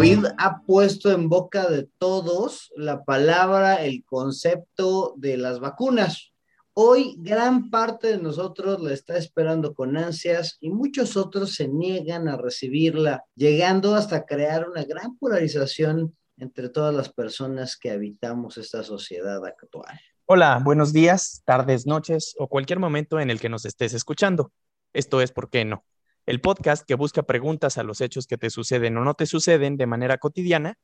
COVID ha puesto en boca de todos la palabra, el concepto de las vacunas. Hoy gran parte de nosotros la está esperando con ansias y muchos otros se niegan a recibirla, llegando hasta crear una gran polarización entre todas las personas que habitamos esta sociedad actual. Hola, buenos días, tardes, noches o cualquier momento en el que nos estés escuchando. Esto es ¿Por qué no? El podcast que busca preguntas a los hechos que te suceden o no te suceden de manera cotidiana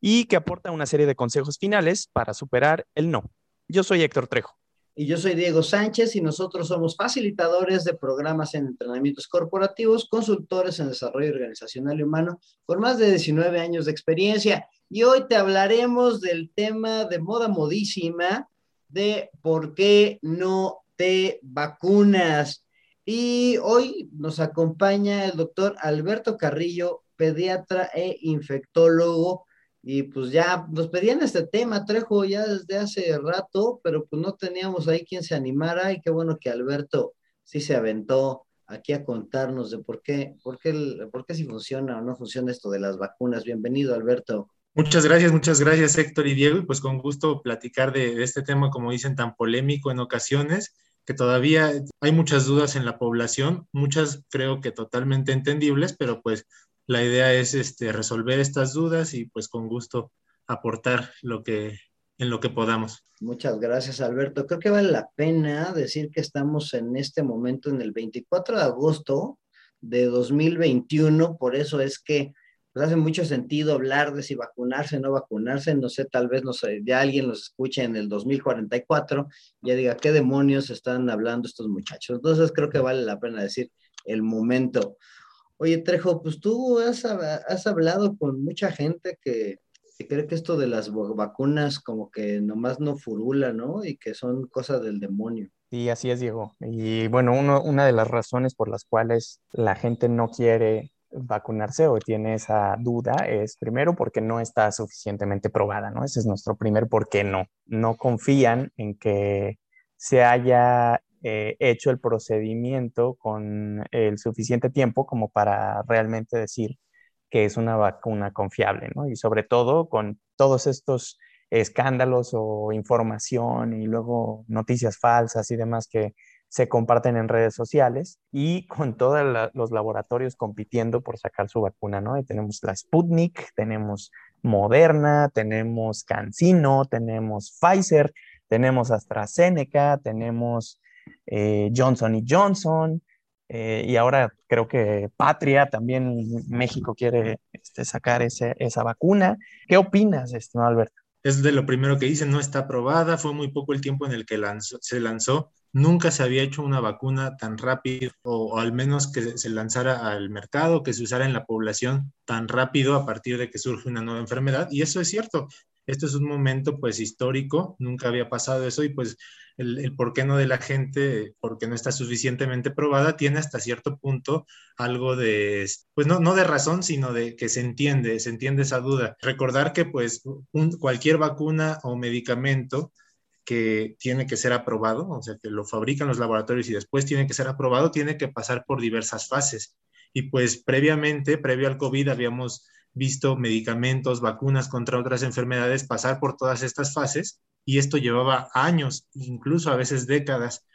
y que aporta una serie de consejos finales para superar el no. Yo soy Héctor Trejo. Y yo soy Diego Sánchez y nosotros somos facilitadores de programas en entrenamientos corporativos, consultores en desarrollo organizacional y humano con más de 19 años de experiencia. Y hoy te hablaremos del tema de moda modísima de por qué no te vacunas. Y hoy nos acompaña el doctor Alberto Carrillo, pediatra e infectólogo. Y pues ya nos pedían este tema, Trejo, ya desde hace rato, pero pues no teníamos ahí quien se animara. Y qué bueno que Alberto sí se aventó aquí a contarnos de por qué, por qué, por qué si funciona o no funciona esto de las vacunas. Bienvenido, Alberto. Muchas gracias, muchas gracias Héctor y Diego, y pues con gusto platicar de, de, este tema, como dicen, tan polémico en ocasiones que todavía hay muchas dudas en la población, muchas creo que totalmente entendibles, pero pues la idea es este, resolver estas dudas y pues con gusto aportar lo que, en lo que podamos. Muchas gracias, Alberto. Creo que vale la pena decir que estamos en este momento, en el 24 de agosto de 2021, por eso es que pues hace mucho sentido hablar de si vacunarse o no vacunarse, no sé, tal vez no sé, ya alguien nos escuche en el 2044, ya diga, ¿qué demonios están hablando estos muchachos? Entonces creo que vale la pena decir el momento. Oye, Trejo, pues tú has, has hablado con mucha gente que, que, cree que esto de las vacunas como que nomás no furula, ¿no? Y que son cosas del demonio. Sí, así es, Diego. Y bueno, uno, una de las razones por las cuales la gente no quiere vacunarse o tiene esa duda es primero porque no está suficientemente probada, ¿no? Ese es nuestro primer por qué no. No confían en que se haya eh, hecho el procedimiento con el suficiente tiempo como para realmente decir que es una vacuna confiable, ¿no? Y sobre todo con todos estos escándalos o información y luego noticias falsas y demás que se comparten en redes sociales y con todos los laboratorios compitiendo por sacar su vacuna, ¿no? tenemos la Sputnik, tenemos Moderna, tenemos CanSino, tenemos Pfizer, tenemos AstraZeneca, tenemos eh, Johnson y Johnson, eh, y ahora creo que Patria también México quiere este, sacar esa vacuna. ¿Qué opinas, estimado Alberto? Es de lo primero que dicen, no está aprobada, fue muy poco el tiempo en el que se lanzó Nunca se había hecho una vacuna tan rápido o, al menos que se lanzara al mercado, que se usara en la población tan rápido a partir de que surge una nueva enfermedad. Y eso es cierto. Esto es un momento pues histórico, nunca había pasado eso y pues el, el por qué no de la gente, porque no está suficientemente probada, tiene hasta cierto punto algo de, pues no, no de razón, sino de que se entiende, se entiende esa duda. Recordar que pues cualquier vacuna o medicamento que tiene que ser aprobado, o sea, que lo fabrican los laboratorios y después tiene que ser aprobado, tiene que pasar por diversas fases. Y pues previamente, previo al COVID, habíamos visto medicamentos, vacunas contra otras enfermedades pasar por todas estas fases y esto llevaba años, incluso a veces décadas.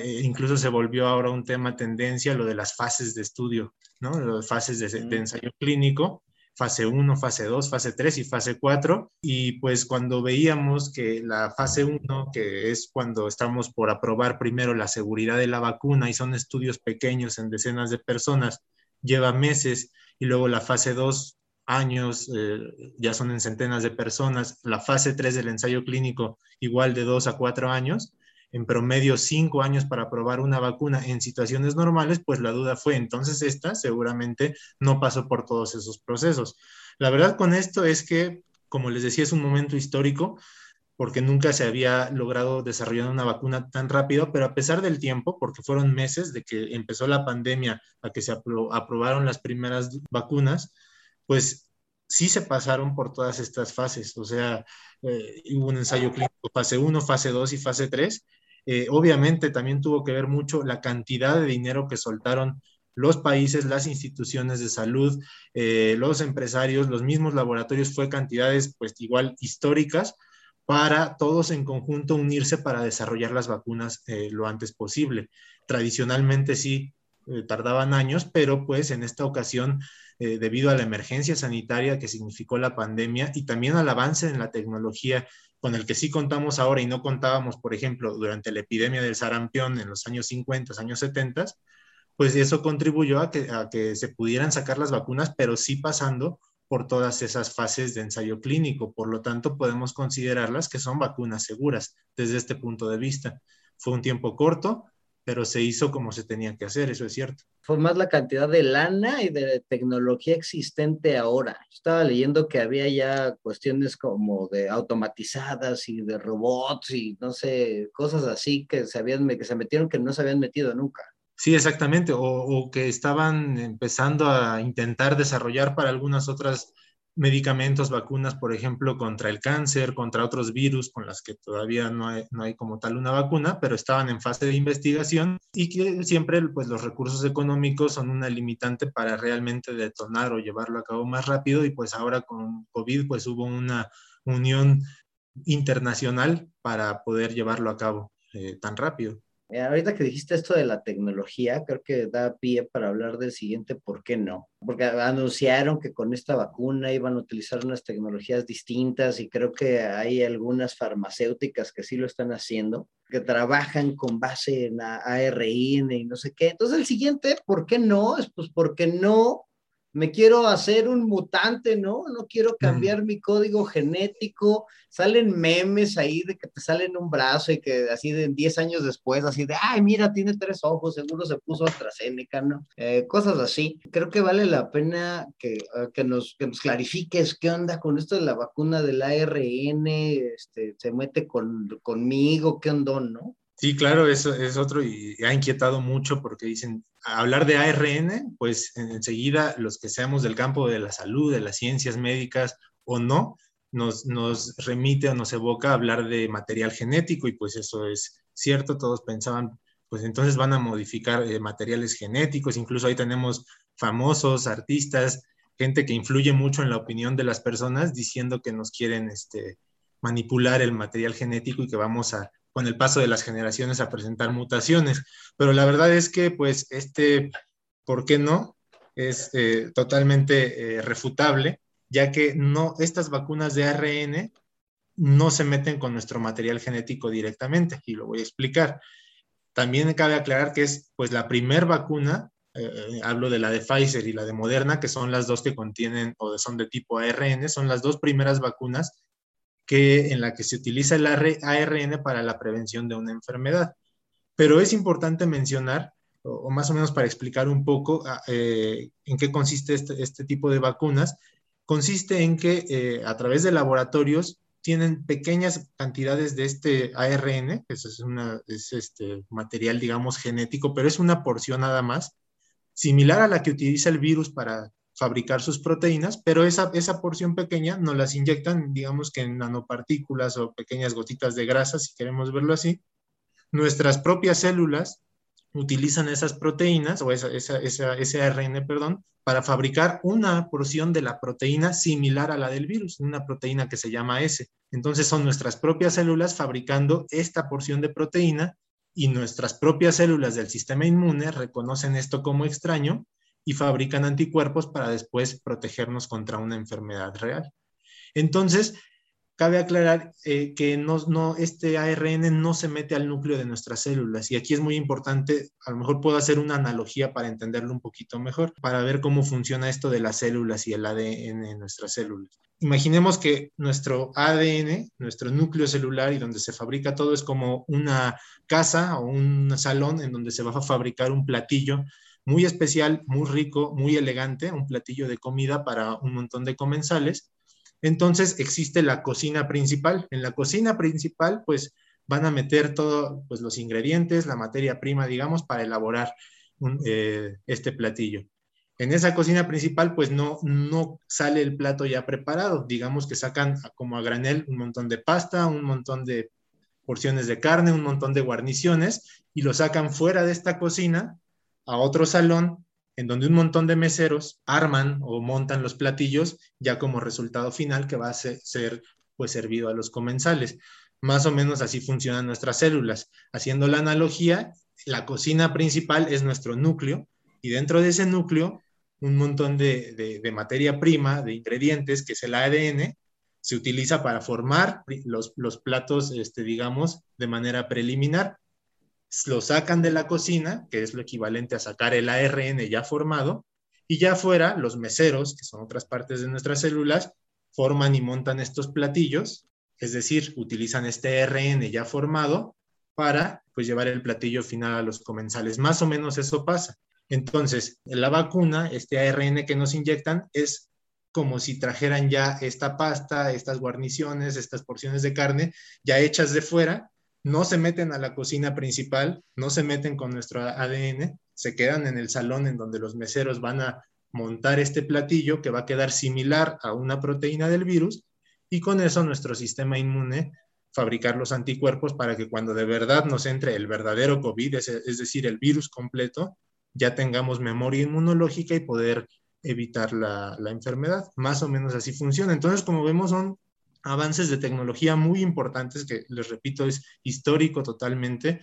Eh, incluso se volvió ahora un tema tendencia lo de las fases de estudio, ¿no? Las fases de, de ensayo clínico fase 1, fase 2, fase 3 y fase 4. Y pues cuando veíamos que la fase 1, que es cuando estamos por aprobar primero la seguridad de la vacuna y son estudios pequeños en decenas de personas, lleva meses. Y luego la fase 2 años, eh, ya son en centenas de personas, la fase 3 del ensayo clínico igual de 2 a 4 años, en promedio cinco años para probar una vacuna en situaciones normales, pues la duda fue, entonces esta seguramente no pasó por todos esos procesos. La verdad con esto es que, como les decía, es un momento histórico porque nunca se había logrado desarrollar una vacuna tan rápido, pero a pesar del tiempo, porque fueron meses de que empezó la pandemia a que se aprobaron las primeras vacunas, pues sí se pasaron por todas estas fases, o sea, eh, hubo un ensayo clínico fase 1, fase 2 y fase 3, eh, obviamente también tuvo que ver mucho la cantidad de dinero que soltaron los países, las instituciones de salud, eh, los empresarios, los mismos laboratorios, fue cantidades pues igual históricas para todos en conjunto unirse para desarrollar las vacunas eh, lo antes posible. Tradicionalmente sí tardaban años, pero pues en esta ocasión, debido a la emergencia sanitaria que significó la pandemia y también al avance en la tecnología con el que sí contamos ahora y no contábamos, por ejemplo, durante la epidemia del sarampión en los años 50, años 70, pues eso contribuyó a que, a que se pudieran sacar las vacunas, pero sí pasando por todas esas fases de ensayo clínico. Por lo tanto, podemos considerarlas que son vacunas seguras desde este punto de vista. Fue un tiempo corto, pero se hizo como se tenía que hacer, eso es cierto. Fue más la cantidad de lana y de tecnología existente ahora. Estaba leyendo que había ya cuestiones como de automatizadas y de robots y no sé, cosas así que se, habían, que se metieron que no se habían metido nunca. Sí, exactamente, o, que estaban empezando a intentar desarrollar para algunas otras medicamentos, vacunas, por ejemplo, contra el cáncer, contra otros virus con las que todavía no hay, no hay, como tal una vacuna, pero estaban en fase de investigación y que siempre pues, los recursos económicos son una limitante para realmente detonar o llevarlo a cabo más rápido y pues ahora con COVID pues hubo una unión internacional para poder llevarlo a cabo eh, tan rápido. Eh, ahorita que dijiste esto de la tecnología, creo que da pie para hablar del siguiente, ¿por qué no? Porque anunciaron que con esta vacuna iban a utilizar unas tecnologías distintas y creo que hay algunas farmacéuticas que sí lo están haciendo, que trabajan con base en ARN y no sé qué. Entonces el siguiente, ¿por qué no? Es pues porque no me quiero hacer un mutante, ¿no? No quiero cambiar mi código genético. Salen memes ahí de que te salen un brazo y que así de 10 años después, así de, ay, mira, tiene tres ojos, seguro se puso AstraZeneca, ¿no? Eh, cosas así. Creo que vale la pena que, eh, que, nos, que nos clarifiques qué onda con esto de la vacuna del ARN, este, se mete con, conmigo, qué onda, ¿no? Sí, claro, eso es otro y ha inquietado mucho porque dicen, hablar de ARN, pues enseguida los que seamos del campo de la salud, de las ciencias médicas o no, nos, nos remite o nos evoca hablar de material genético y pues eso es cierto, todos pensaban, pues entonces van a modificar eh, materiales genéticos, incluso ahí tenemos famosos artistas, gente que influye mucho en la opinión de las personas diciendo que nos quieren este, manipular el material genético y que vamos a con el paso de las generaciones a presentar mutaciones. Pero la verdad es que, pues, este, ¿por qué no? Es eh, totalmente eh, refutable, ya que no, estas vacunas de ARN no se meten con nuestro material genético directamente, y lo voy a explicar. También cabe aclarar que es, pues, la primer vacuna, eh, hablo de la de Pfizer y la de Moderna, que son las dos que contienen o son de tipo ARN, son las dos primeras vacunas que, en la que se utiliza el ARN para la prevención de una enfermedad. Pero es importante mencionar, o, más o menos para explicar un poco ah, eh, en qué consiste este, este, tipo de vacunas, consiste en que eh, a través de laboratorios tienen pequeñas cantidades de este ARN, que es, una, es este material, digamos, genético, pero es una porción nada más, similar a la que utiliza el virus para fabricar sus proteínas, pero esa, esa porción pequeña nos las inyectan, digamos que en nanopartículas o pequeñas gotitas de grasa, si queremos verlo así. Nuestras propias células utilizan esas proteínas o esa, esa, ese ARN, perdón, para fabricar una porción de la proteína similar a la del virus, una proteína que se llama S. Entonces son nuestras propias células fabricando esta porción de proteína y nuestras propias células del sistema inmune reconocen esto como extraño y fabrican anticuerpos para después protegernos contra una enfermedad real. Entonces, cabe aclarar eh, que no, este ARN no se mete al núcleo de nuestras células y aquí es muy importante, a lo mejor puedo hacer una analogía para entenderlo un poquito mejor, para ver cómo funciona esto de las células y el ADN en nuestras células. Imaginemos que nuestro ADN, nuestro núcleo celular y donde se fabrica todo es como una casa o un salón en donde se va a fabricar un platillo muy especial, muy rico, muy elegante, un platillo de comida para un montón de comensales. Entonces existe la cocina principal. En la cocina principal, pues van a meter todos pues, los ingredientes, la materia prima, digamos, para elaborar eh, este platillo. En esa cocina principal, pues no, no sale el plato ya preparado. Digamos que sacan como a granel un montón de pasta, un montón de porciones de carne, un montón de guarniciones y lo sacan fuera de esta cocina a otro salón en donde un montón de meseros arman o montan los platillos ya como resultado final que va a ser, pues servido a los comensales. Más o menos así funcionan nuestras células. Haciendo la analogía, la cocina principal es nuestro núcleo y dentro de ese núcleo un montón de, materia prima, de ingredientes, que es el ADN, se utiliza para formar los, los platos, este, digamos, de manera preliminar lo sacan de la cocina, que es lo equivalente a sacar el ARN ya formado, y ya afuera los meseros, que son otras partes de nuestras células, forman y montan estos platillos, es decir, utilizan este ARN ya formado para pues llevar el platillo final a los comensales. Más o menos eso pasa. Entonces, la vacuna, este ARN que nos inyectan es como si trajeran ya esta pasta, estas guarniciones, estas porciones de carne ya hechas de fuera no se meten a la cocina principal, no se meten con nuestro ADN, se quedan en el salón en donde los meseros van a montar este platillo que va a quedar similar a una proteína del virus y con eso nuestro sistema inmune fabricar los anticuerpos para que cuando de verdad nos entre el verdadero COVID, es, decir, el virus completo, ya tengamos memoria inmunológica y poder evitar la, enfermedad. Más o menos así funciona. Entonces, como vemos, son avances de tecnología muy importantes que, les repito, es histórico totalmente.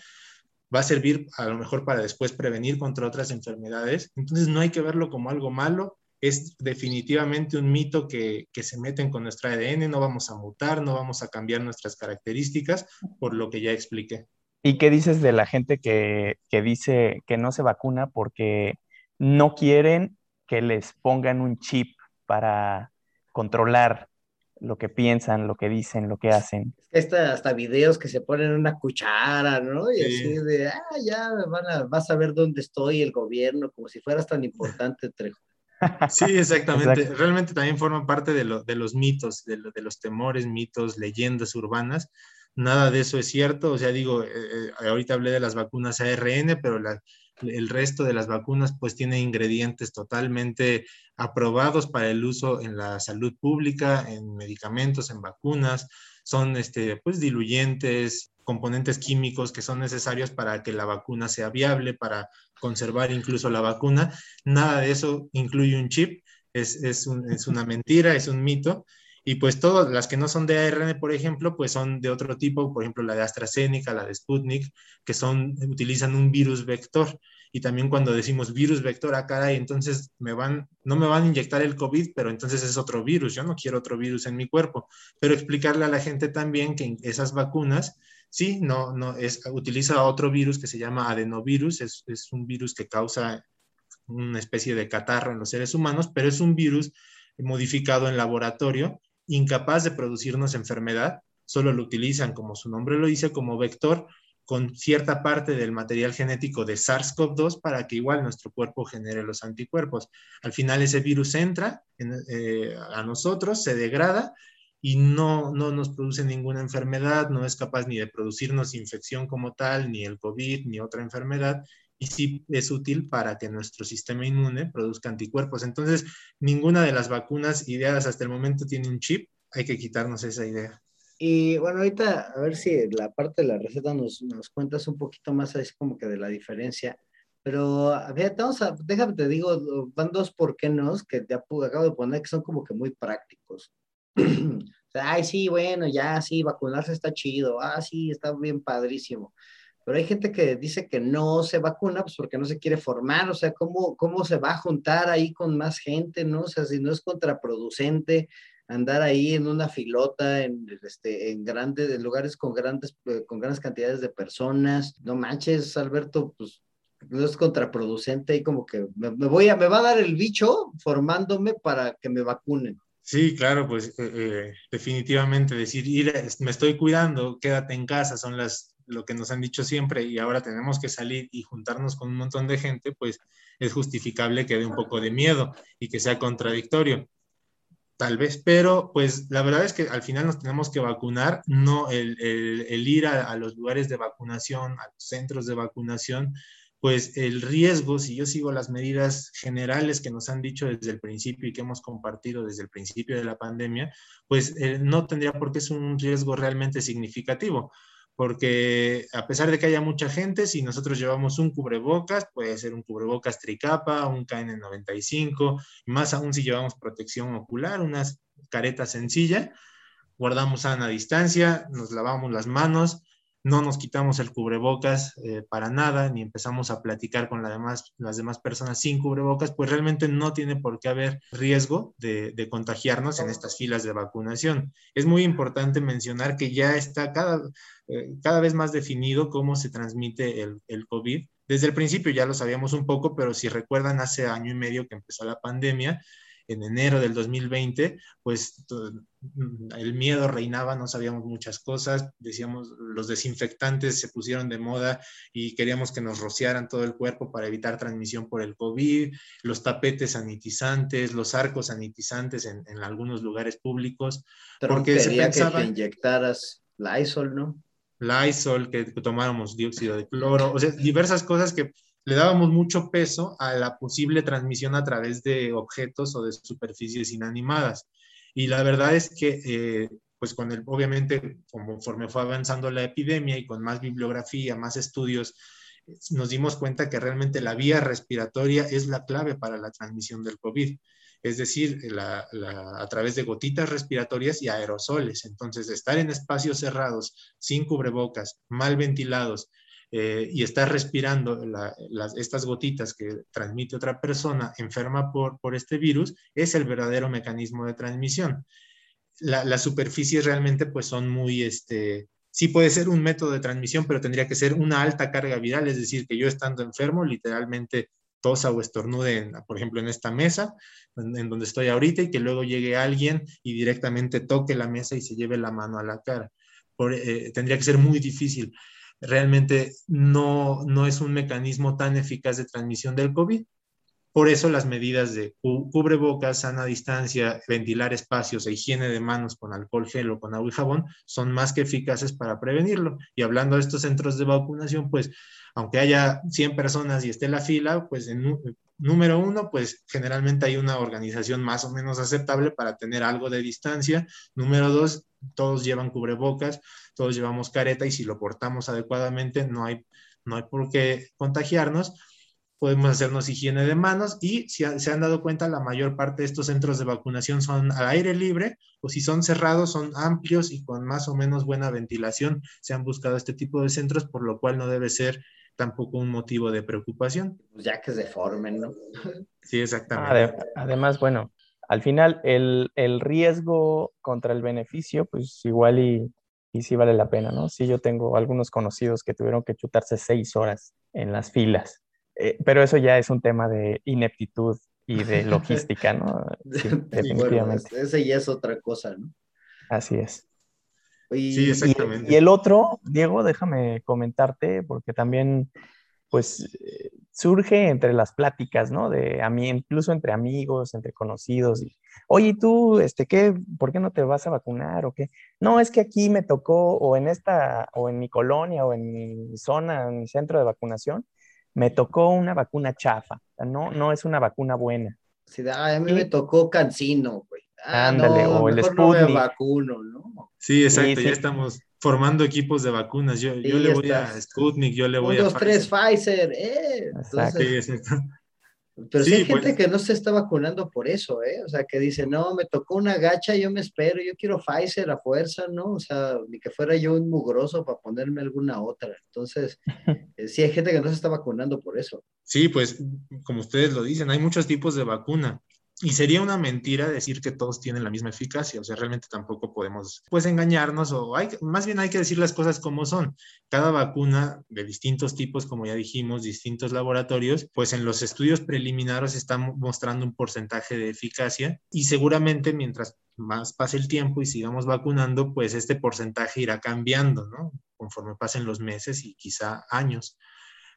Va a servir a lo mejor para después prevenir contra otras enfermedades. Entonces no hay que verlo como algo malo. Es definitivamente un mito que, que se meten con nuestra ADN. No vamos a mutar, no vamos a cambiar nuestras características, por lo que ya expliqué. ¿Y qué dices de la gente que, que dice que no se vacuna porque no quieren que les pongan un chip para controlar lo que piensan, lo que dicen, lo que hacen. Hasta videos que se ponen una cuchara, ¿no? Y así de, ah, ya van a, vas a ver dónde estoy, el gobierno, como si fueras tan importante, Trejo. Sí, exactamente. Realmente también forma parte de, de los mitos, de, de, los temores, mitos, leyendas urbanas. Nada de eso es cierto. O sea, digo, eh, eh, ahorita hablé de las vacunas ARN, pero la, el resto de las vacunas pues tiene ingredientes totalmente aprobados para el uso en la salud pública, en medicamentos, en vacunas, son este, pues diluyentes, componentes químicos que son necesarios para que la vacuna sea viable, para conservar incluso la vacuna. Nada de eso incluye un chip, es, es, es una mentira, es un mito. Y pues todas las que no son de ARN, por ejemplo, pues son de otro tipo, por ejemplo, la de AstraZeneca, la de Sputnik, que son, utilizan un virus vector. Y también cuando decimos virus vector, ah, caray, entonces me van, no me van a inyectar el COVID, pero entonces es otro virus. Yo no quiero otro virus en mi cuerpo. Pero explicarle a la gente también que esas vacunas, sí, no, no, es, utiliza otro virus que se llama adenovirus, es, es un virus que causa una especie de catarro en los seres humanos, pero es un virus modificado en laboratorio incapaz de producirnos enfermedad, solo lo utilizan, como su nombre lo dice, como vector con cierta parte del material genético de SARS-CoV-2 para que igual nuestro cuerpo genere los anticuerpos. Al final ese virus entra eh, a nosotros, se degrada y no, no nos produce ninguna enfermedad, no es capaz ni de producirnos infección como tal, ni el COVID, ni otra enfermedad, y sí es útil para que nuestro sistema inmune produzca anticuerpos. Entonces, ninguna de las vacunas ideadas hasta el momento tiene un chip, hay que quitarnos esa idea. Y bueno, ahorita a ver si la parte de la receta nos, nos cuentas un poquito más así como que de la diferencia. Pero fíjate, vamos a, déjame te digo, van dos por qué no que te acabo de poner que son como que muy prácticos. o sea, ay, sí, bueno, ya, sí, vacunarse está chido, ah, sí, está bien padrísimo pero hay gente que dice que no se vacuna pues porque no se quiere formar, o sea, ¿cómo, cómo se va a juntar ahí con más gente, no? O sea, si no es contraproducente andar ahí en una filota, en, este, en grandes, en lugares con grandes, eh, con grandes cantidades de personas, no manches, Alberto, pues no es contraproducente y como que me, voy a, me va a dar el bicho formándome para que me vacunen. Sí, claro, pues eh, eh, definitivamente decir, ir, me estoy cuidando, quédate en casa, son las lo que nos han dicho siempre y ahora tenemos que salir y juntarnos con un montón de gente, pues es justificable que dé un poco de miedo y que sea contradictorio. Tal vez, pero pues la verdad es que al final nos tenemos que vacunar, no el, ir a, a, los lugares de vacunación, a los centros de vacunación, pues el riesgo, si yo sigo las medidas generales que nos han dicho desde el principio y que hemos compartido desde el principio de la pandemia, pues eh, no tendría por qué ser un riesgo realmente significativo porque a pesar de que haya mucha gente, si nosotros llevamos un cubrebocas, puede ser un cubrebocas tricapa, un KN95, más aún si llevamos protección ocular, una careta sencilla, guardamos sana distancia, nos lavamos las manos, no nos quitamos el cubrebocas eh, para nada, ni empezamos a platicar con las demás personas sin cubrebocas, pues realmente no tiene por qué haber riesgo de, contagiarnos en estas filas de vacunación. Es muy importante mencionar que ya está cada, eh, cada vez más definido cómo se transmite el, el COVID. Desde el principio ya lo sabíamos un poco, pero si recuerdan, hace año y medio que empezó la pandemia, en enero del 2020, pues mm, el miedo reinaba, no sabíamos muchas cosas, decíamos, los desinfectantes se pusieron de moda y queríamos que nos rociaran todo el cuerpo para evitar transmisión por el COVID, los tapetes sanitizantes, los arcos sanitizantes en, algunos lugares públicos. porque se pensaba... que inyectaras Lysol, ¿no? Lysol, que tomáramos dióxido de cloro, o sea, diversas cosas que le dábamos mucho peso a la posible transmisión a través de objetos o de superficies inanimadas. Y la verdad es que, eh, pues con el, obviamente, conforme fue avanzando la epidemia y con más bibliografía, más estudios, nos dimos cuenta que realmente la vía respiratoria es la clave para la transmisión del COVID. Es decir, a través de gotitas respiratorias y aerosoles. Entonces, estar en espacios cerrados, sin cubrebocas, mal ventilados, eh, y estás respirando estas gotitas que transmite otra persona enferma por, por este virus, es el verdadero mecanismo de transmisión. las superficies realmente pues son muy, este, sí puede ser un método de transmisión, pero tendría que ser una alta carga viral, es decir, que yo estando enfermo, literalmente tosa o estornude, por ejemplo, en esta mesa, en, donde estoy ahorita, y que luego llegue alguien y directamente toque la mesa y se lleve la mano a la cara. Eh, tendría que ser muy difícil realmente no, no es un mecanismo tan eficaz de transmisión del COVID. Por eso las medidas de cubrebocas, sana distancia, ventilar espacios e higiene de manos con alcohol gel o con agua y jabón son más que eficaces para prevenirlo. Y hablando de estos centros de vacunación, pues aunque haya 100 personas y esté la fila, pues en, número uno, pues generalmente hay una organización más o menos aceptable para tener algo de distancia. Número dos, todos llevan cubrebocas todos llevamos careta y si lo portamos adecuadamente no hay, no hay por qué contagiarnos. Podemos hacernos higiene de manos y si se han dado cuenta, la mayor parte de estos centros de vacunación son al aire libre o si son cerrados, son amplios y con más o menos buena ventilación. Se han buscado este tipo de centros, por lo cual no debe ser tampoco un motivo de preocupación. Pues ya que se formen, ¿no? Sí, exactamente. Además, bueno, al final el, el, riesgo contra el beneficio, pues igual y y sí vale la pena, ¿no? Sí, yo tengo algunos conocidos que tuvieron que chutarse seis horas en las filas, eh, pero eso ya es un tema de ineptitud y de logística, ¿no? Sí, definitivamente. ese ya es otra cosa, ¿no? Así es. sí, exactamente. y, el otro, Diego, déjame comentarte, porque también pues eh, surge entre las pláticas, ¿no? De a mí, incluso entre amigos, entre conocidos. Y, Oye, tú, este, ¿qué? ¿Por qué no te vas a vacunar o qué? No, es que aquí me tocó, o en esta, o en mi colonia, o en mi zona, en mi centro de vacunación, me tocó una vacuna chafa. No, no es una vacuna buena. Sí, a mí me tocó Cancino, güey. Ah, Ándale, o el Sputnik. No me vacuno, ¿no? Sí, exacto, ya estamos formando equipos de vacunas. Yo, yo le voy a Sputnik, yo le voy a. Dos, tres, Pfizer, eh. Pero sí, hay gente pues. que no se está vacunando por eso, ¿eh? O sea, que dice, no, me tocó una gacha, yo me espero, yo quiero Pfizer a fuerza, ¿no? O sea, ni que fuera yo un mugroso para ponerme alguna otra. Entonces, eh, sí hay gente que no se está vacunando por eso. Sí, pues, como ustedes lo dicen, hay muchos tipos de vacuna. Y sería una mentira decir que todos tienen la misma eficacia, o sea, realmente tampoco podemos pues engañarnos o hay, más bien hay que decir las cosas como son. Cada vacuna de distintos tipos, como ya dijimos, distintos laboratorios, pues en los estudios preliminares están mostrando un porcentaje de eficacia y seguramente mientras más pase el tiempo y sigamos vacunando, pues este porcentaje irá cambiando, ¿no? Conforme pasen los meses y quizá años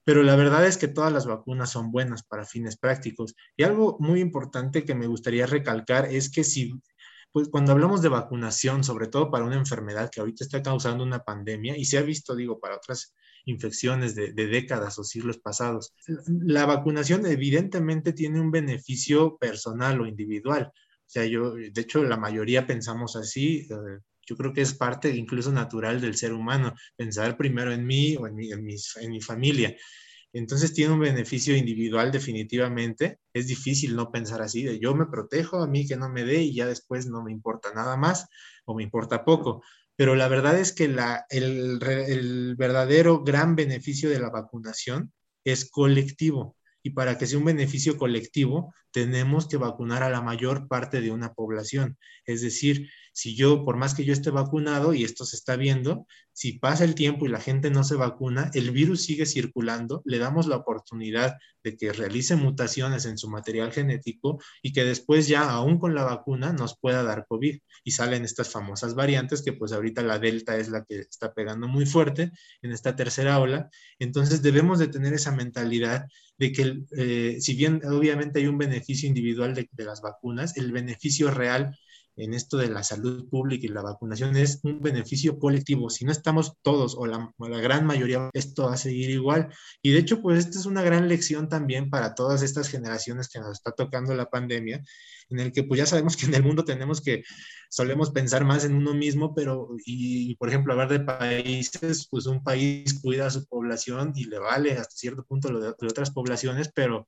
pero la verdad es que todas las vacunas son buenas para fines prácticos. Y algo muy importante que me gustaría recalcar es que si, pues cuando hablamos de vacunación, sobre todo para una enfermedad que ahorita está causando una pandemia y se ha visto, digo, para otras infecciones de, décadas o siglos pasados, la vacunación evidentemente tiene un beneficio personal o individual. O sea, yo, de hecho, la mayoría pensamos así. Eh, Yo creo que es parte incluso natural del ser humano, pensar primero en mí o en mi, familia. Entonces tiene un beneficio individual definitivamente. Es difícil no pensar así, de yo me protejo a mí que no me dé y ya después no me importa nada más o me importa poco. Pero la verdad es que el verdadero gran beneficio de la vacunación es colectivo. Y para que sea un beneficio colectivo, tenemos que vacunar a la mayor parte de una población. Es decir, si yo, por más que yo esté vacunado y esto se está viendo, si pasa el tiempo y la gente no se vacuna, el virus sigue circulando, le damos la oportunidad de que realice mutaciones en su material genético y que después ya, aún con la vacuna, nos pueda dar COVID. Y salen estas famosas variantes que pues ahorita la Delta es la que está pegando muy fuerte en esta tercera ola. Entonces debemos de tener esa mentalidad de que eh, si bien obviamente hay un beneficio individual de, de las vacunas, el beneficio real en esto de la salud pública y la vacunación es un beneficio colectivo. Si no estamos todos o la, la, gran mayoría, esto va a seguir igual. Y de hecho, pues esta es una gran lección también para todas estas generaciones que nos está tocando la pandemia, en el que pues ya sabemos que en el mundo tenemos que, solemos pensar más en uno mismo, pero, y por ejemplo, hablar de países, pues un país cuida a su población y le vale hasta cierto punto lo de, de otras poblaciones, pero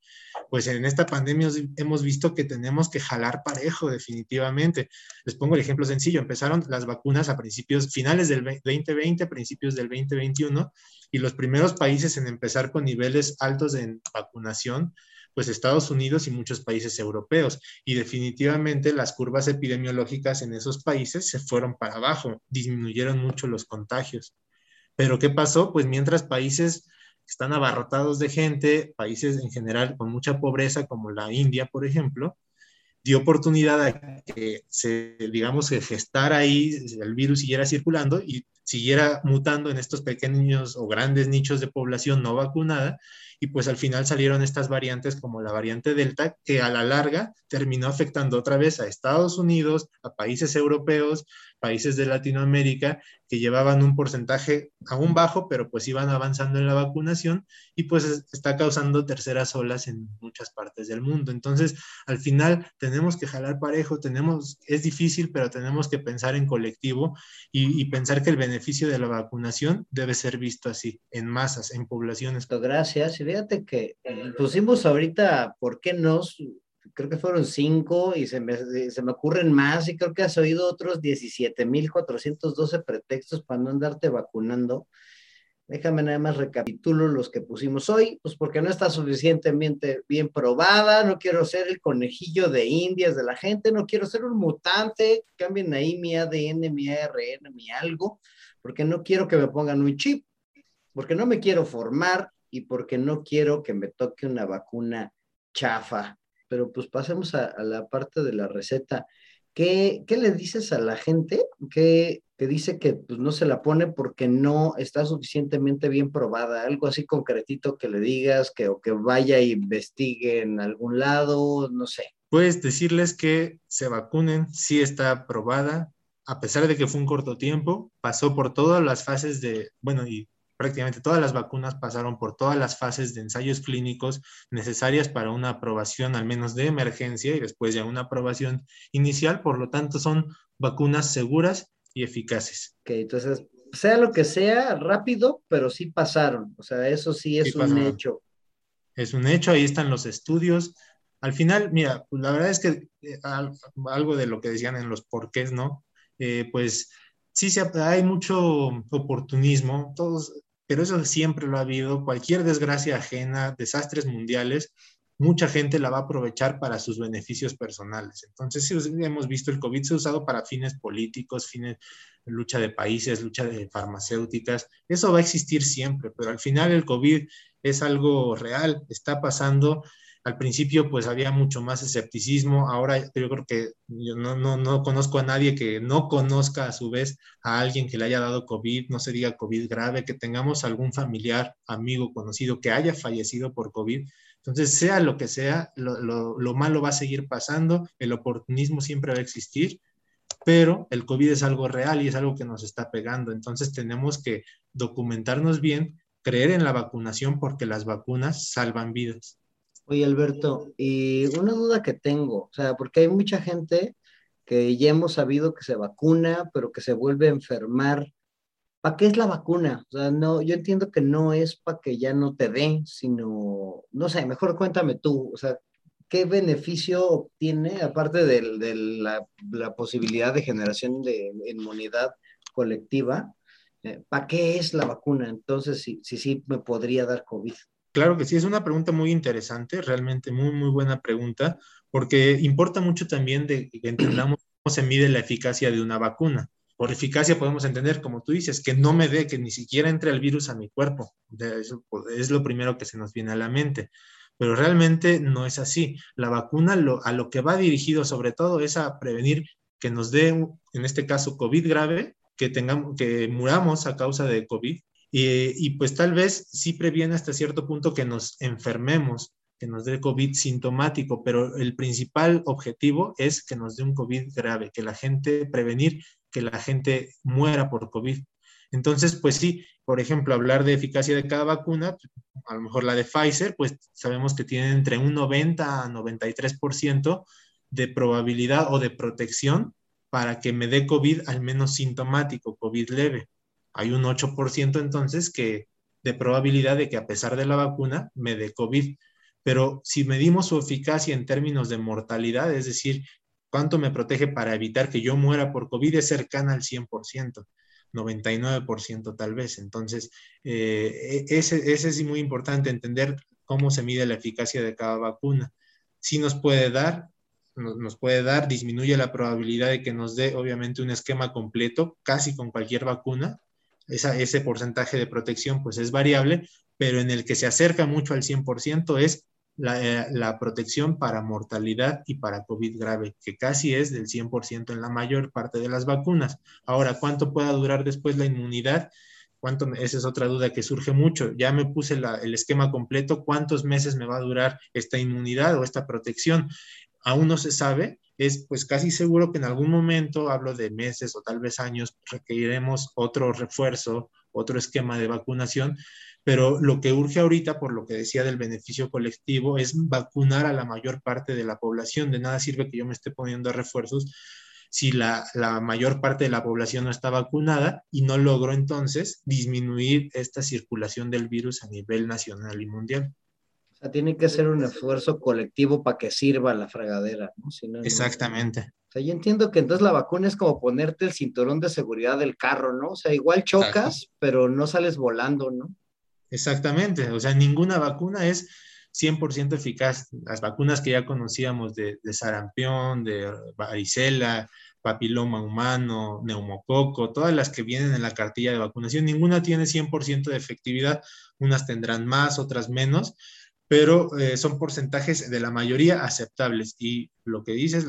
pues en esta pandemia hemos visto que tenemos que jalar parejo definitivamente. Les pongo el ejemplo sencillo, empezaron las vacunas a principios, finales del 2020, principios del 2021, y los primeros países en empezar con niveles altos en vacunación pues Estados Unidos y muchos países europeos. Y definitivamente las curvas epidemiológicas en esos países se fueron para abajo, disminuyeron mucho los contagios. Pero ¿qué pasó? Pues mientras países están abarrotados de gente, países en general con mucha pobreza, como la India, por ejemplo, dio oportunidad a que se, digamos, que gestara ahí, el virus siguiera circulando y siguiera mutando en estos pequeños o grandes nichos de población no vacunada. Y pues al final salieron estas variantes como la variante Delta, que a la larga terminó afectando otra vez a Estados Unidos, a países europeos, países de Latinoamérica, que llevaban un porcentaje aún bajo, pero pues iban avanzando en la vacunación y pues está causando terceras olas en muchas partes del mundo. Entonces, al final tenemos que jalar parejo, tenemos, es difícil, pero tenemos que pensar en colectivo y, y pensar que el beneficio de la vacunación debe ser visto así, en masas, en poblaciones. Gracias fíjate que pusimos ahorita, ¿por qué no? Creo que fueron cinco y se me, se me ocurren más y creo que has oído otros 17.412 pretextos para no andarte vacunando. Déjame nada más recapitulo los que pusimos hoy, pues porque no está suficientemente bien probada, no quiero ser el conejillo de indias de la gente, no quiero ser un mutante, cambien ahí mi ADN, mi ARN, mi algo, porque no quiero que me pongan un chip, porque no me quiero formar, y porque no quiero que me toque una vacuna chafa. Pero pues pasemos a, la parte de la receta. ¿Qué, ¿Qué, le dices a la gente que, que dice que pues, no se la pone porque no está suficientemente bien probada? Algo así concretito que le digas, que, o que vaya y investigue en algún lado, no sé. Puedes decirles que se vacunen, sí está probada, a pesar de que fue un corto tiempo, pasó por todas las fases de, bueno, y prácticamente todas las vacunas pasaron por todas las fases de ensayos clínicos necesarias para una aprobación al menos de emergencia y después ya una aprobación inicial, por lo tanto son vacunas seguras y eficaces. Ok, entonces, sea lo que sea, rápido, pero sí pasaron, o sea, eso sí es un hecho. Es un hecho, ahí están los estudios. Al final, mira, pues la verdad es que eh, algo de lo que decían en los porqués, ¿no? Eh, pues sí, hay mucho oportunismo, todos, pero eso siempre lo ha habido. Cualquier desgracia ajena, desastres mundiales, mucha gente la va a aprovechar para sus beneficios personales. Entonces, sí, hemos visto el COVID se ha usado para fines políticos, fines lucha de países, lucha de farmacéuticas. Eso va a existir siempre, pero al final el COVID es algo real, está pasando al principio pues había mucho más escepticismo, ahora yo creo que yo no, no, no, conozco a nadie que no conozca a su vez a alguien que le haya dado COVID, no se diga COVID grave, que tengamos algún familiar, amigo, conocido que haya fallecido por COVID. Entonces, sea lo que sea, lo, lo, lo malo va a seguir pasando, el oportunismo siempre va a existir, pero el COVID es algo real y es algo que nos está pegando. Entonces, tenemos que documentarnos bien, creer en la vacunación porque las vacunas salvan vidas. Oye, Alberto, y una duda que tengo, o sea, porque hay mucha gente que ya hemos sabido que se vacuna, pero que se vuelve a enfermar. ¿Para qué es la vacuna? O sea, no, yo entiendo que no es para que ya no te den, sino, no sé, mejor cuéntame tú, o sea, ¿qué beneficio obtiene, aparte de, la, posibilidad de generación de inmunidad colectiva? Eh, ¿Para qué es la vacuna? Entonces, sí, sí, sí, me podría dar COVID. Claro que sí, es una pregunta muy interesante, realmente muy, muy buena pregunta, porque importa mucho también de que entendamos cómo se mide la eficacia de una vacuna. Por eficacia podemos entender, como tú dices, que no me dé, que ni siquiera entre el virus a mi cuerpo. Eso es lo primero que se nos viene a la mente. Pero realmente no es así. La vacuna a lo que va dirigido sobre todo es a prevenir que nos dé, en este caso, COVID grave, que, tengamos, que muramos a causa de COVID. Y, y pues tal vez sí previene hasta cierto punto que nos enfermemos, que nos dé COVID sintomático, pero el principal objetivo es que nos dé un COVID grave, que la gente, prevenir que la gente muera por COVID. Entonces, pues sí, por ejemplo, hablar de eficacia de cada vacuna, a lo mejor la de Pfizer, pues sabemos que tiene entre un 90 a 93% de probabilidad o de protección para que me dé COVID al menos sintomático, COVID leve. Hay un 8% entonces que de probabilidad de que a pesar de la vacuna me dé COVID. Pero si medimos su eficacia en términos de mortalidad, es decir, cuánto me protege para evitar que yo muera por COVID, es cercana al 100%. 99% tal vez. Entonces, eh, e-, ese, ese es muy importante, entender cómo se mide la eficacia de cada vacuna. Si nos puede dar, nos, puede dar, disminuye la probabilidad de que nos dé, obviamente, un esquema completo, casi con cualquier vacuna. Ese porcentaje de protección, pues es variable, pero en el que se acerca mucho al 100% es eh, la, protección para mortalidad y para COVID grave, que casi es del 100% en la mayor parte de las vacunas. Ahora, ¿cuánto pueda durar después la inmunidad? ¿Cuánto, esa es otra duda que surge mucho. Ya me puse el esquema completo, ¿cuántos meses me va a durar esta inmunidad o esta protección? Aún no se sabe, es pues casi seguro que en algún momento, hablo de meses o tal vez años, requeriremos otro refuerzo, otro esquema de vacunación, pero lo que urge ahorita, por lo que decía del beneficio colectivo, es vacunar a la mayor parte de la población. De nada sirve que yo me esté poniendo refuerzos si la, mayor parte de la población no está vacunada y no logro entonces disminuir esta circulación del virus a nivel nacional y mundial. O sea, tiene que ser un esfuerzo colectivo para que sirva la fregadera, ¿no? Exactamente. O sea, yo entiendo que entonces la vacuna es como ponerte el cinturón de seguridad del carro, ¿no? O sea, igual chocas, pero no sales volando, ¿no? Exactamente, o sea, ninguna vacuna es 100% eficaz. Las vacunas que ya conocíamos de, sarampión, de varicela, papiloma humano, neumococo, todas las que vienen en la cartilla de vacunación, ninguna tiene 100% de efectividad, unas tendrán más, otras menos, pero eh, son porcentajes de la mayoría aceptables. Y lo que dices,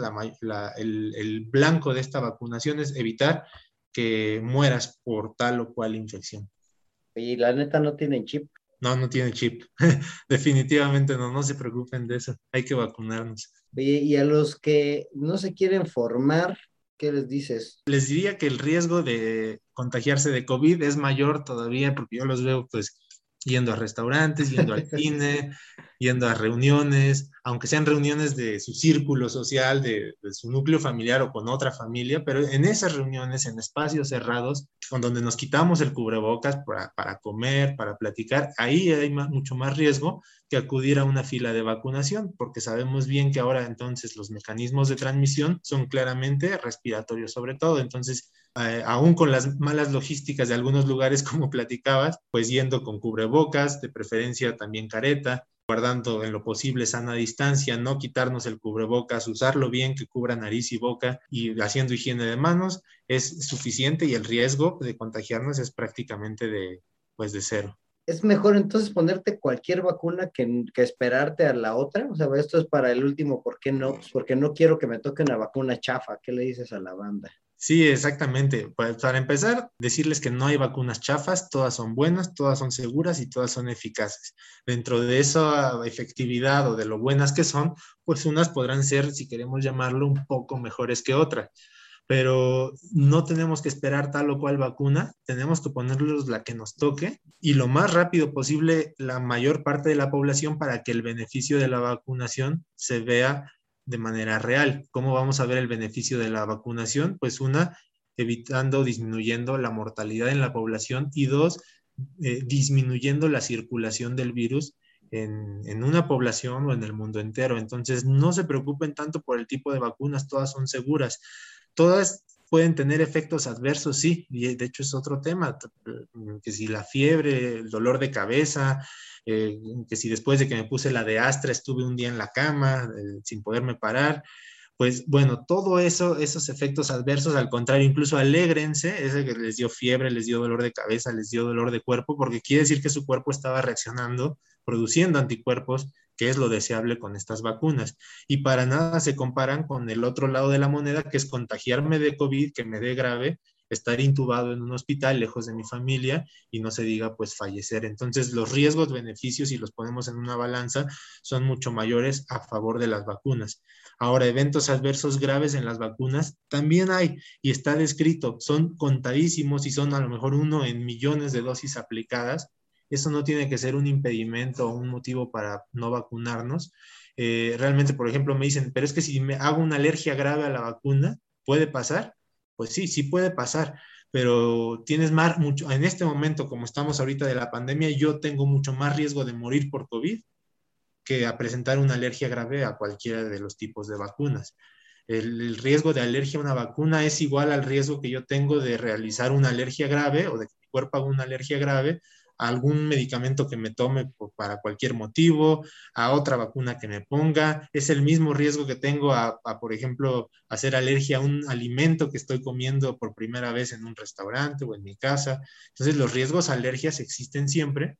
el, el blanco de esta vacunación es evitar que mueras por tal o cual infección. Y la neta no tienen chip. No, no tiene chip. Definitivamente no, no se preocupen de eso. Hay que vacunarnos. y a los que no se quieren formar, ¿qué les dices? Les diría que el riesgo de contagiarse de COVID es mayor todavía porque yo los veo pues yendo a restaurantes, yendo al cine, yendo a reuniones, aunque sean reuniones de su círculo social, de, su núcleo familiar o con otra familia, pero en esas reuniones, en espacios cerrados, con donde nos quitamos el cubrebocas para, comer, para platicar, ahí hay mucho más riesgo que acudir a una fila de vacunación, porque sabemos bien que ahora entonces los mecanismos de transmisión son claramente respiratorios sobre todo, entonces eh, aún con las malas logísticas de algunos lugares, como platicabas, pues yendo con cubrebocas, de preferencia también careta, guardando en lo posible sana distancia, no quitarnos el cubrebocas, usarlo bien, que cubra nariz y boca y haciendo higiene de manos es suficiente y el riesgo de contagiarnos es prácticamente de, pues de cero. ¿Es mejor entonces ponerte cualquier vacuna que, que, esperarte a la otra? O sea, esto es para el último, ¿por qué no? Pues porque no quiero que me toque una vacuna chafa. ¿Qué le dices a la banda? Sí, exactamente. Pues, para empezar, decirles que no hay vacunas chafas, todas son buenas, todas son seguras y todas son eficaces. Dentro de esa efectividad o de lo buenas que son, pues unas podrán ser, si queremos llamarlo, un poco mejores que otras. Pero no tenemos que esperar tal o cual vacuna, tenemos que ponerlos la que nos toque y lo más rápido posible la mayor parte de la población para que el beneficio de la vacunación se vea de manera real. ¿Cómo vamos a ver el beneficio de la vacunación? Pues una, evitando, disminuyendo la mortalidad en la población y dos, eh, disminuyendo la circulación del virus en, en, una población o en el mundo entero. Entonces, no se preocupen tanto por el tipo de vacunas, todas son seguras. Todas pueden tener efectos adversos, sí, y de hecho es otro tema, que si la fiebre, el dolor de cabeza, eh, que si después de que me puse la de Astra estuve un día en la cama eh, sin poderme parar, pues bueno, todo eso, esos efectos adversos, al contrario, incluso alégrense, ese que les dio fiebre, les dio dolor de cabeza, les dio dolor de cuerpo, porque quiere decir que su cuerpo estaba reaccionando, produciendo anticuerpos que es lo deseable con estas vacunas. Y para nada se comparan con el otro lado de la moneda, que es contagiarme de COVID, que me dé grave, estar intubado en un hospital lejos de mi familia y no se diga pues fallecer. Entonces los riesgos, beneficios, si los ponemos en una balanza, son mucho mayores a favor de las vacunas. Ahora, eventos adversos graves en las vacunas también hay y está descrito, son contadísimos y son a lo mejor uno en millones de dosis aplicadas eso no tiene que ser un impedimento o un motivo para no vacunarnos. Eh, realmente, por ejemplo, me dicen, pero es que si me hago una alergia grave a la vacuna, ¿puede pasar? Pues sí, sí puede pasar, pero tienes más, mucho, en este momento, como estamos ahorita de la pandemia, yo tengo mucho más riesgo de morir por COVID que a presentar una alergia grave a cualquiera de los tipos de vacunas. El, el, riesgo de alergia a una vacuna es igual al riesgo que yo tengo de realizar una alergia grave o de que mi cuerpo haga una alergia grave algún medicamento que me tome para cualquier motivo, a otra vacuna que me ponga. Es el mismo riesgo que tengo a, por ejemplo, hacer alergia a un alimento que estoy comiendo por primera vez en un restaurante o en mi casa. Entonces, los riesgos a alergias existen siempre,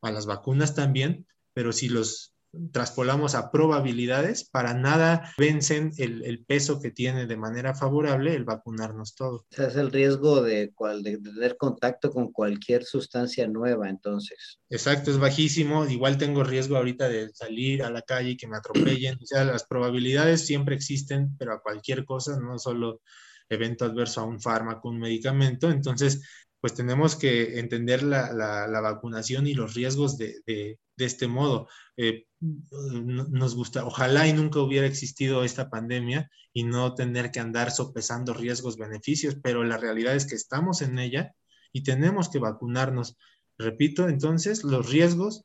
a las vacunas también, pero si los traspolamos a probabilidades, para nada vencen el, peso que tiene de manera favorable el vacunarnos todo. O sea, es el riesgo de, cual, de tener contacto con cualquier sustancia nueva, entonces. Exacto, es bajísimo. Igual tengo riesgo ahorita de salir a la calle y que me atropellen. O sea, las probabilidades siempre existen, pero a cualquier cosa, no solo evento adverso a un fármaco, un medicamento. Entonces, pues tenemos que entender la, la, vacunación y los riesgos de, de, este modo. Eh, nos gusta, ojalá y nunca hubiera existido esta pandemia y no tener que andar sopesando riesgos, beneficios, pero la realidad es que estamos en ella y tenemos que vacunarnos. Repito, entonces, los riesgos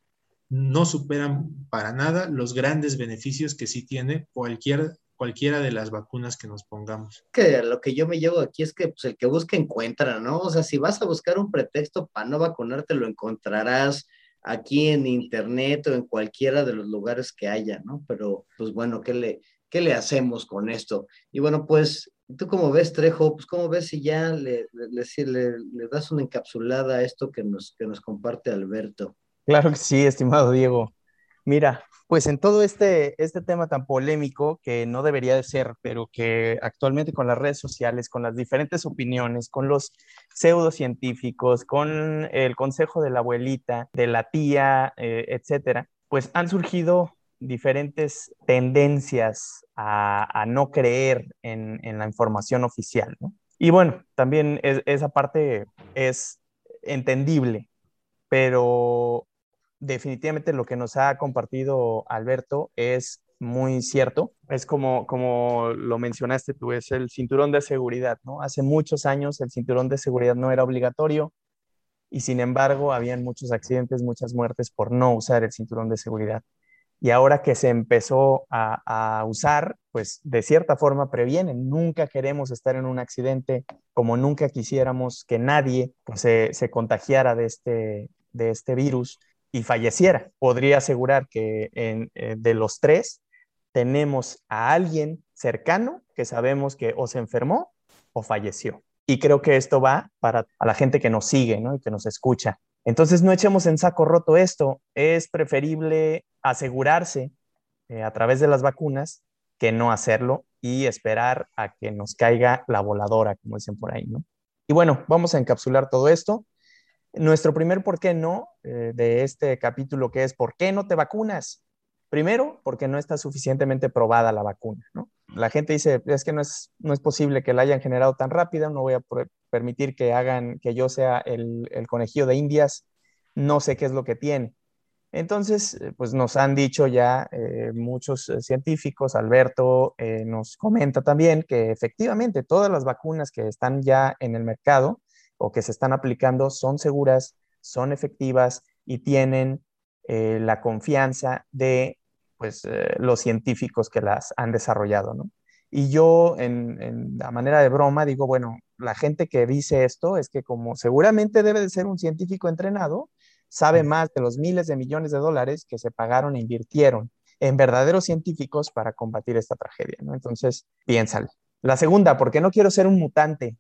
no superan para nada los grandes beneficios que sí tiene cualquier cualquiera de las vacunas que nos pongamos. Que lo que yo me llevo aquí es que pues, el que busca encuentra, ¿no? O sea, si vas a buscar un pretexto para no vacunarte, lo encontrarás aquí en internet o en cualquiera de los lugares que haya, ¿no? Pero, pues bueno, ¿qué le, qué le hacemos con esto? Y bueno, pues, ¿tú cómo ves, Trejo? Pues, ¿cómo ves si ya le, le, le, le das una encapsulada a esto que nos, que nos comparte Alberto? Claro que sí, estimado Diego. Mira, pues en todo este, este tema tan polémico que no debería de ser, pero que actualmente con las redes sociales, con las diferentes opiniones, con los pseudocientíficos, con el consejo de la abuelita, de la tía, eh, etcétera, pues han surgido diferentes tendencias a, no creer en, la información oficial, Y bueno, también esa parte es entendible, pero definitivamente lo que nos ha compartido Alberto es muy cierto. Es como, como lo mencionaste tú, es el cinturón de seguridad, ¿no? Hace muchos años el cinturón de seguridad no era obligatorio y sin embargo habían muchos accidentes, muchas muertes por no usar el cinturón de seguridad. Y ahora que se empezó a, usar, pues de cierta forma previene. Nunca queremos estar en un accidente como nunca quisiéramos que nadie se, se contagiara de este, de este virus y falleciera. Podría asegurar que eh, de los tres tenemos a alguien cercano que sabemos que o se enfermó o falleció. Y creo que esto va para a la gente que nos sigue ¿no? y que nos escucha. Entonces no echemos en saco roto esto. Es preferible asegurarse eh, a través de las vacunas que no hacerlo y esperar a que nos caiga la voladora, como dicen por ahí, ¿no? Y bueno, vamos a encapsular todo esto. Nuestro primer por qué no eh, de este capítulo que es ¿por qué no te vacunas? Primero, porque no está suficientemente probada la vacuna, ¿no? La gente dice, es que no es, no es posible que la hayan generado tan rápida, no voy a permitir que hagan que yo sea el, el conejillo de indias, no sé qué es lo que tiene. Entonces, eh, pues nos han dicho ya muchos científicos, Alberto nos comenta también que efectivamente todas las vacunas que están ya en el mercado o que se están aplicando son seguras, son efectivas y tienen la confianza de pues, los científicos que las han desarrollado, ¿no? Y yo, en, en la manera de broma, digo, bueno, la gente que dice esto es que como seguramente debe de ser un científico entrenado, sabe más de los miles de millones de dólares que se pagaron e invirtieron en verdaderos científicos para combatir esta tragedia, ¿no? Entonces, piénsale. La segunda, porque no quiero ser un mutante,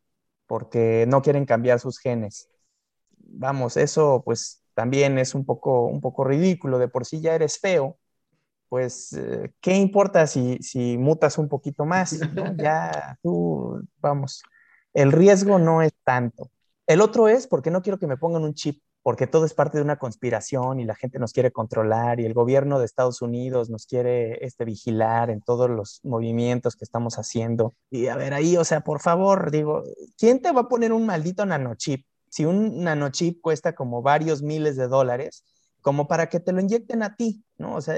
porque no quieren cambiar sus genes. Vamos, eso pues también es un poco, un poco ridículo. De por sí ya eres feo, pues, eh, ¿qué importa si, si, mutas un poquito más? Ya tú, vamos, el riesgo no es tanto. El otro es porque no quiero que me pongan un chip, porque todo es parte de una conspiración y la gente nos quiere controlar y el gobierno de Estados Unidos nos quiere este, vigilar en todos los movimientos que estamos haciendo. Y a ver ahí, o sea, por favor, digo, ¿quién te va a poner un maldito nanochip? Si un nanochip cuesta como varios miles de dólares, como para que te lo inyecten a ti, ¿no? O sea,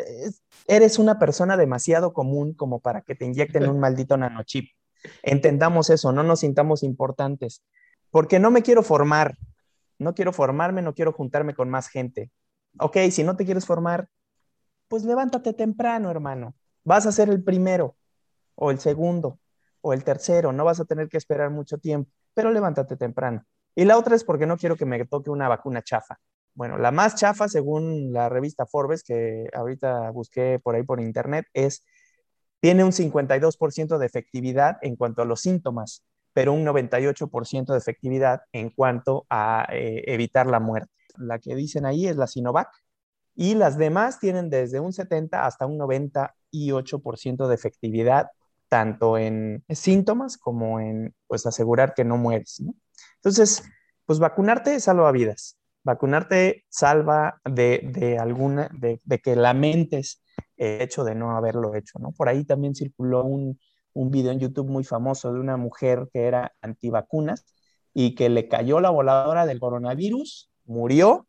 eres una persona demasiado común como para que te inyecten un maldito nanochip. Entendamos eso, no nos sintamos importantes, porque no me quiero formar, no quiero formarme, no quiero juntarme con más gente. Ok, si no te quieres formar, pues levántate temprano, hermano. Vas a ser el primero, o el segundo, o el tercero, no vas a tener que esperar mucho tiempo, pero levántate temprano. Y la otra es porque no quiero que me toque una vacuna chafa. Bueno, la más chafa, según la revista Forbes, que ahorita busqué por ahí por internet, es, tiene un 52% de efectividad en cuanto a los síntomas, pero un 98% de efectividad en cuanto a eh, evitar la muerte. La que dicen ahí es la Sinovac y las demás tienen desde un 70 hasta un 98% de efectividad, tanto en síntomas como en pues asegurar que no mueres. Entonces, pues vacunarte salva vidas vacunarte salva de, alguna, de, que lamentes el hecho de no haberlo hecho, ¿no? Por ahí también circuló un, un video en YouTube muy famoso de una mujer que era antivacunas y que le cayó la voladora del coronavirus, murió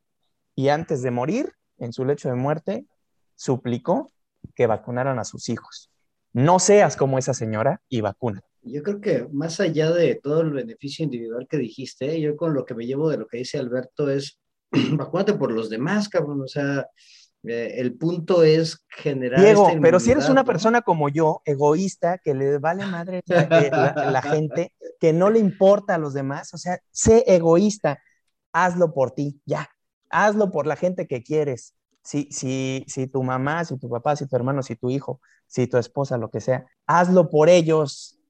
y antes de morir, en su lecho de muerte, suplicó que vacunaran a sus hijos. No seas como esa señora y vacuna. Yo creo que más allá de todo el beneficio individual que dijiste, yo con lo que me llevo de lo que dice Alberto es, vacúnate por los demás, cabrón, o sea, eh, el punto es generar... Diego, pero si eres una persona como yo, egoísta, que le vale madre la, la gente, que no le importa a los demás, o sea, sé egoísta, hazlo por ti, ya, hazlo por la gente que quieres. Si, si, si tu mamá, si tu papá, si tu hermano, si tu hijo, si tu esposa, lo que sea, hazlo por ellos,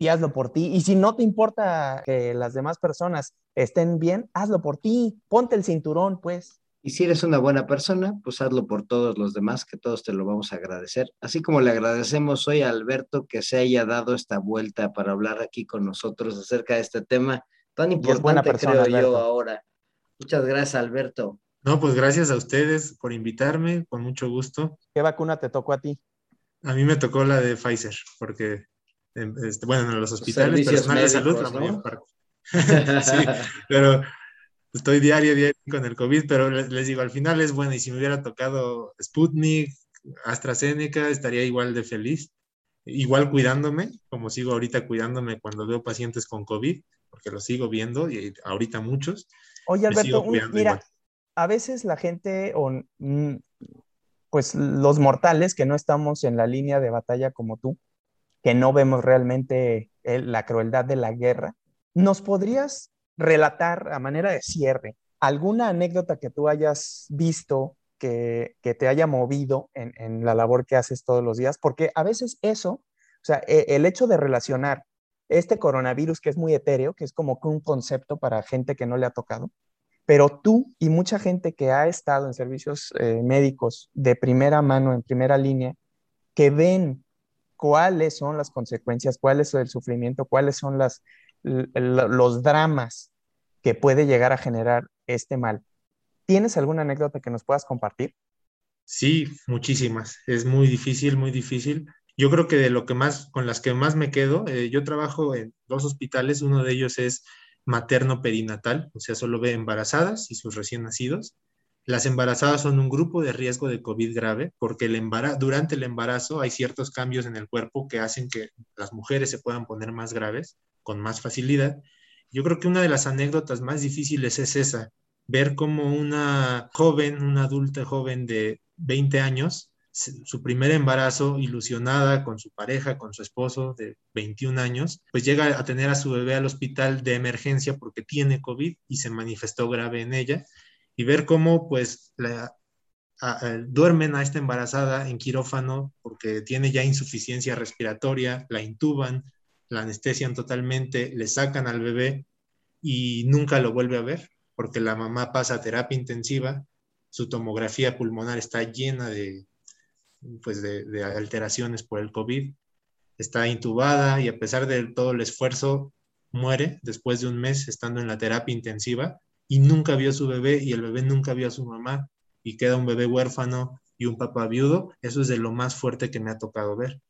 y hazlo por ti. Y si no te importa que las demás personas estén bien, hazlo por ti. Ponte el cinturón, pues. Y si eres una buena persona, pues hazlo por todos los demás, que todos te lo vamos a agradecer. Así como le agradecemos hoy a Alberto que se haya dado esta vuelta para hablar aquí con nosotros acerca de este tema tan importante, creo yo, ahora. Muchas gracias, Alberto. No, pues gracias a ustedes por invitarme, con mucho gusto. ¿Qué vacuna te tocó a ti? A mí me tocó la de Pfizer, porque este, bueno, en los hospitales personales de salud, la mayor parte. sí, pero estoy diario, diario con el COVID, pero les, digo, al final es bueno, y si me hubiera tocado Sputnik, AstraZeneca, estaría igual de feliz, igual cuidándome, como sigo ahorita cuidándome cuando veo pacientes con COVID, porque lo sigo viendo, y ahorita muchos. Oye, Alberto, mira, a veces la gente, o, pues los mortales que no estamos en la línea de batalla como tú, que no vemos realmente la crueldad de la guerra. ¿Nos podrías relatar a manera de cierre alguna anécdota que tú hayas visto que, te haya movido en, la labor que haces todos los días? Porque a veces eso, o sea, e, el hecho de relacionar este coronavirus que es muy etéreo, que es como un concepto para gente que no le ha tocado, pero tú y mucha gente que ha estado en servicios eh, médicos de primera mano, en primera línea, que ven cuáles son las consecuencias, cuál es el sufrimiento, cuáles son los dramas que puede llegar a generar este mal. ¿Tienes alguna anécdota que nos puedas compartir? Sí, muchísimas. Es muy difícil, muy difícil. Yo creo que de lo que más, con las que más me quedo, eh, yo trabajo en dos hospitales, uno de ellos es materno perinatal, o sea, solo ve embarazadas y sus recién nacidos. Las embarazadas son un grupo de riesgo de COVID grave porque durante el embarazo hay ciertos cambios en el cuerpo que hacen que las mujeres se puedan poner más graves con más facilidad. Yo creo que una de las anécdotas más difíciles es esa, ver cómo una joven, una adulta joven de 20 años, su primer embarazo, ilusionada con su pareja, con su esposo de 21 años, pues llega a tener a su bebé al hospital de emergencia porque tiene COVID y se manifestó grave en ella, y ver cómo pues la, duermen a esta embarazada en quirófano porque tiene ya insuficiencia respiratoria, la intuban, la anestesian totalmente, le sacan al bebé y nunca lo vuelve a ver porque la mamá pasa terapia intensiva, su tomografía pulmonar está llena de, pues de, alteraciones por el COVID, está intubada y a pesar de todo el esfuerzo, muere después de un mes estando en la terapia intensiva y nunca vio a su bebé y el bebé nunca vio a su mamá y queda un bebé huérfano y un papá viudo, eso es de lo más fuerte que me ha tocado ver.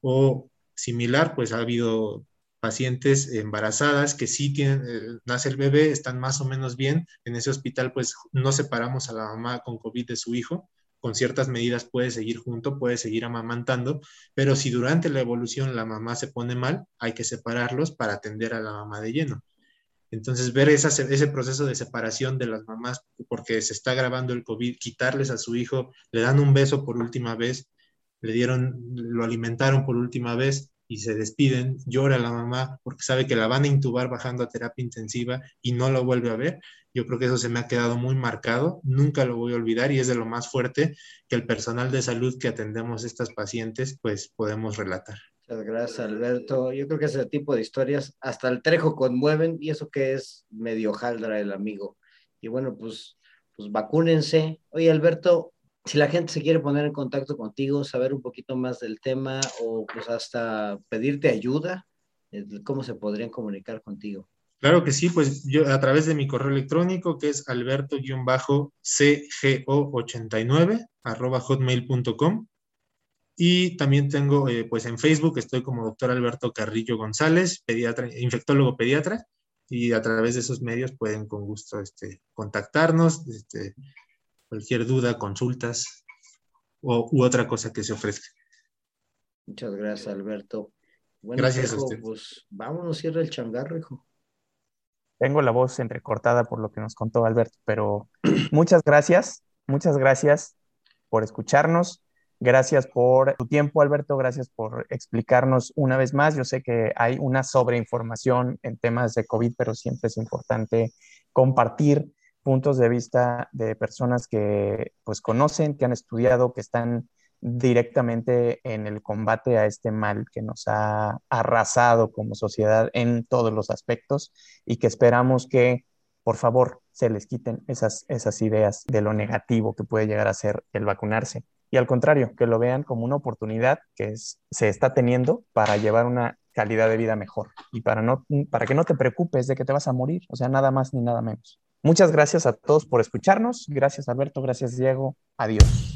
O similar, pues ha habido pacientes embarazadas que sí tienen, eh, nace el bebé, están más o menos bien. En ese hospital, pues no separamos a la mamá con COVID de su hijo. Con ciertas medidas puede seguir junto, puede seguir amamantando, pero si durante la evolución la mamá se pone mal, hay que separarlos para atender a la mamá de lleno. Entonces, ver ese proceso de separación de las mamás porque se está grabando el COVID, quitarles a su hijo, le dan un beso por última vez, le dieron, lo alimentaron por última vez y se despiden, llora la mamá porque sabe que la van a intubar bajando a terapia intensiva y no lo vuelve a ver. Yo creo que eso se me ha quedado muy marcado, nunca lo voy a olvidar y es de lo más fuerte que el personal de salud que atendemos a estas pacientes pues podemos relatar. Muchas gracias, Alberto. Yo creo que ese tipo de historias hasta el trejo conmueven y eso que es medio jaldra el amigo. Y bueno, pues, pues vacúnense. Oye, Alberto, si la gente se quiere poner en contacto contigo, saber un poquito más del tema o pues hasta pedirte ayuda, eh, ¿cómo se podrían comunicar contigo? Claro que sí, pues yo a través de mi correo electrónico que es alberto-cgo89 arroba hotmail.com y también tengo, eh, pues en Facebook estoy como doctor Alberto Carrillo González, pediatra, infectólogo pediatra, y a través de esos medios pueden con gusto este, contactarnos, este, cualquier duda, consultas o, u otra cosa que se ofrezca. Muchas gracias, Alberto. gracias a usted. Pues vámonos, cierra el changarro, hijo. Tengo la voz entrecortada por lo que nos contó Alberto, pero muchas gracias, muchas gracias por escucharnos. Gracias por tu tiempo, Alberto. Gracias por explicarnos una vez más. Yo sé que hay una sobreinformación en temas de COVID, pero siempre es importante compartir puntos de vista de personas que pues conocen, que han estudiado, que están directamente en el combate a este mal que nos ha arrasado como sociedad en todos los aspectos y que esperamos que por favor se les quiten esas, esas ideas de lo negativo que puede llegar a ser el vacunarse y al contrario, que lo vean como una oportunidad que se está teniendo para llevar una calidad de vida mejor y para, no, para que no te preocupes de que te vas a morir, o sea, nada más ni nada menos. Muchas gracias a todos por escucharnos. Gracias Alberto, gracias Diego. Adiós.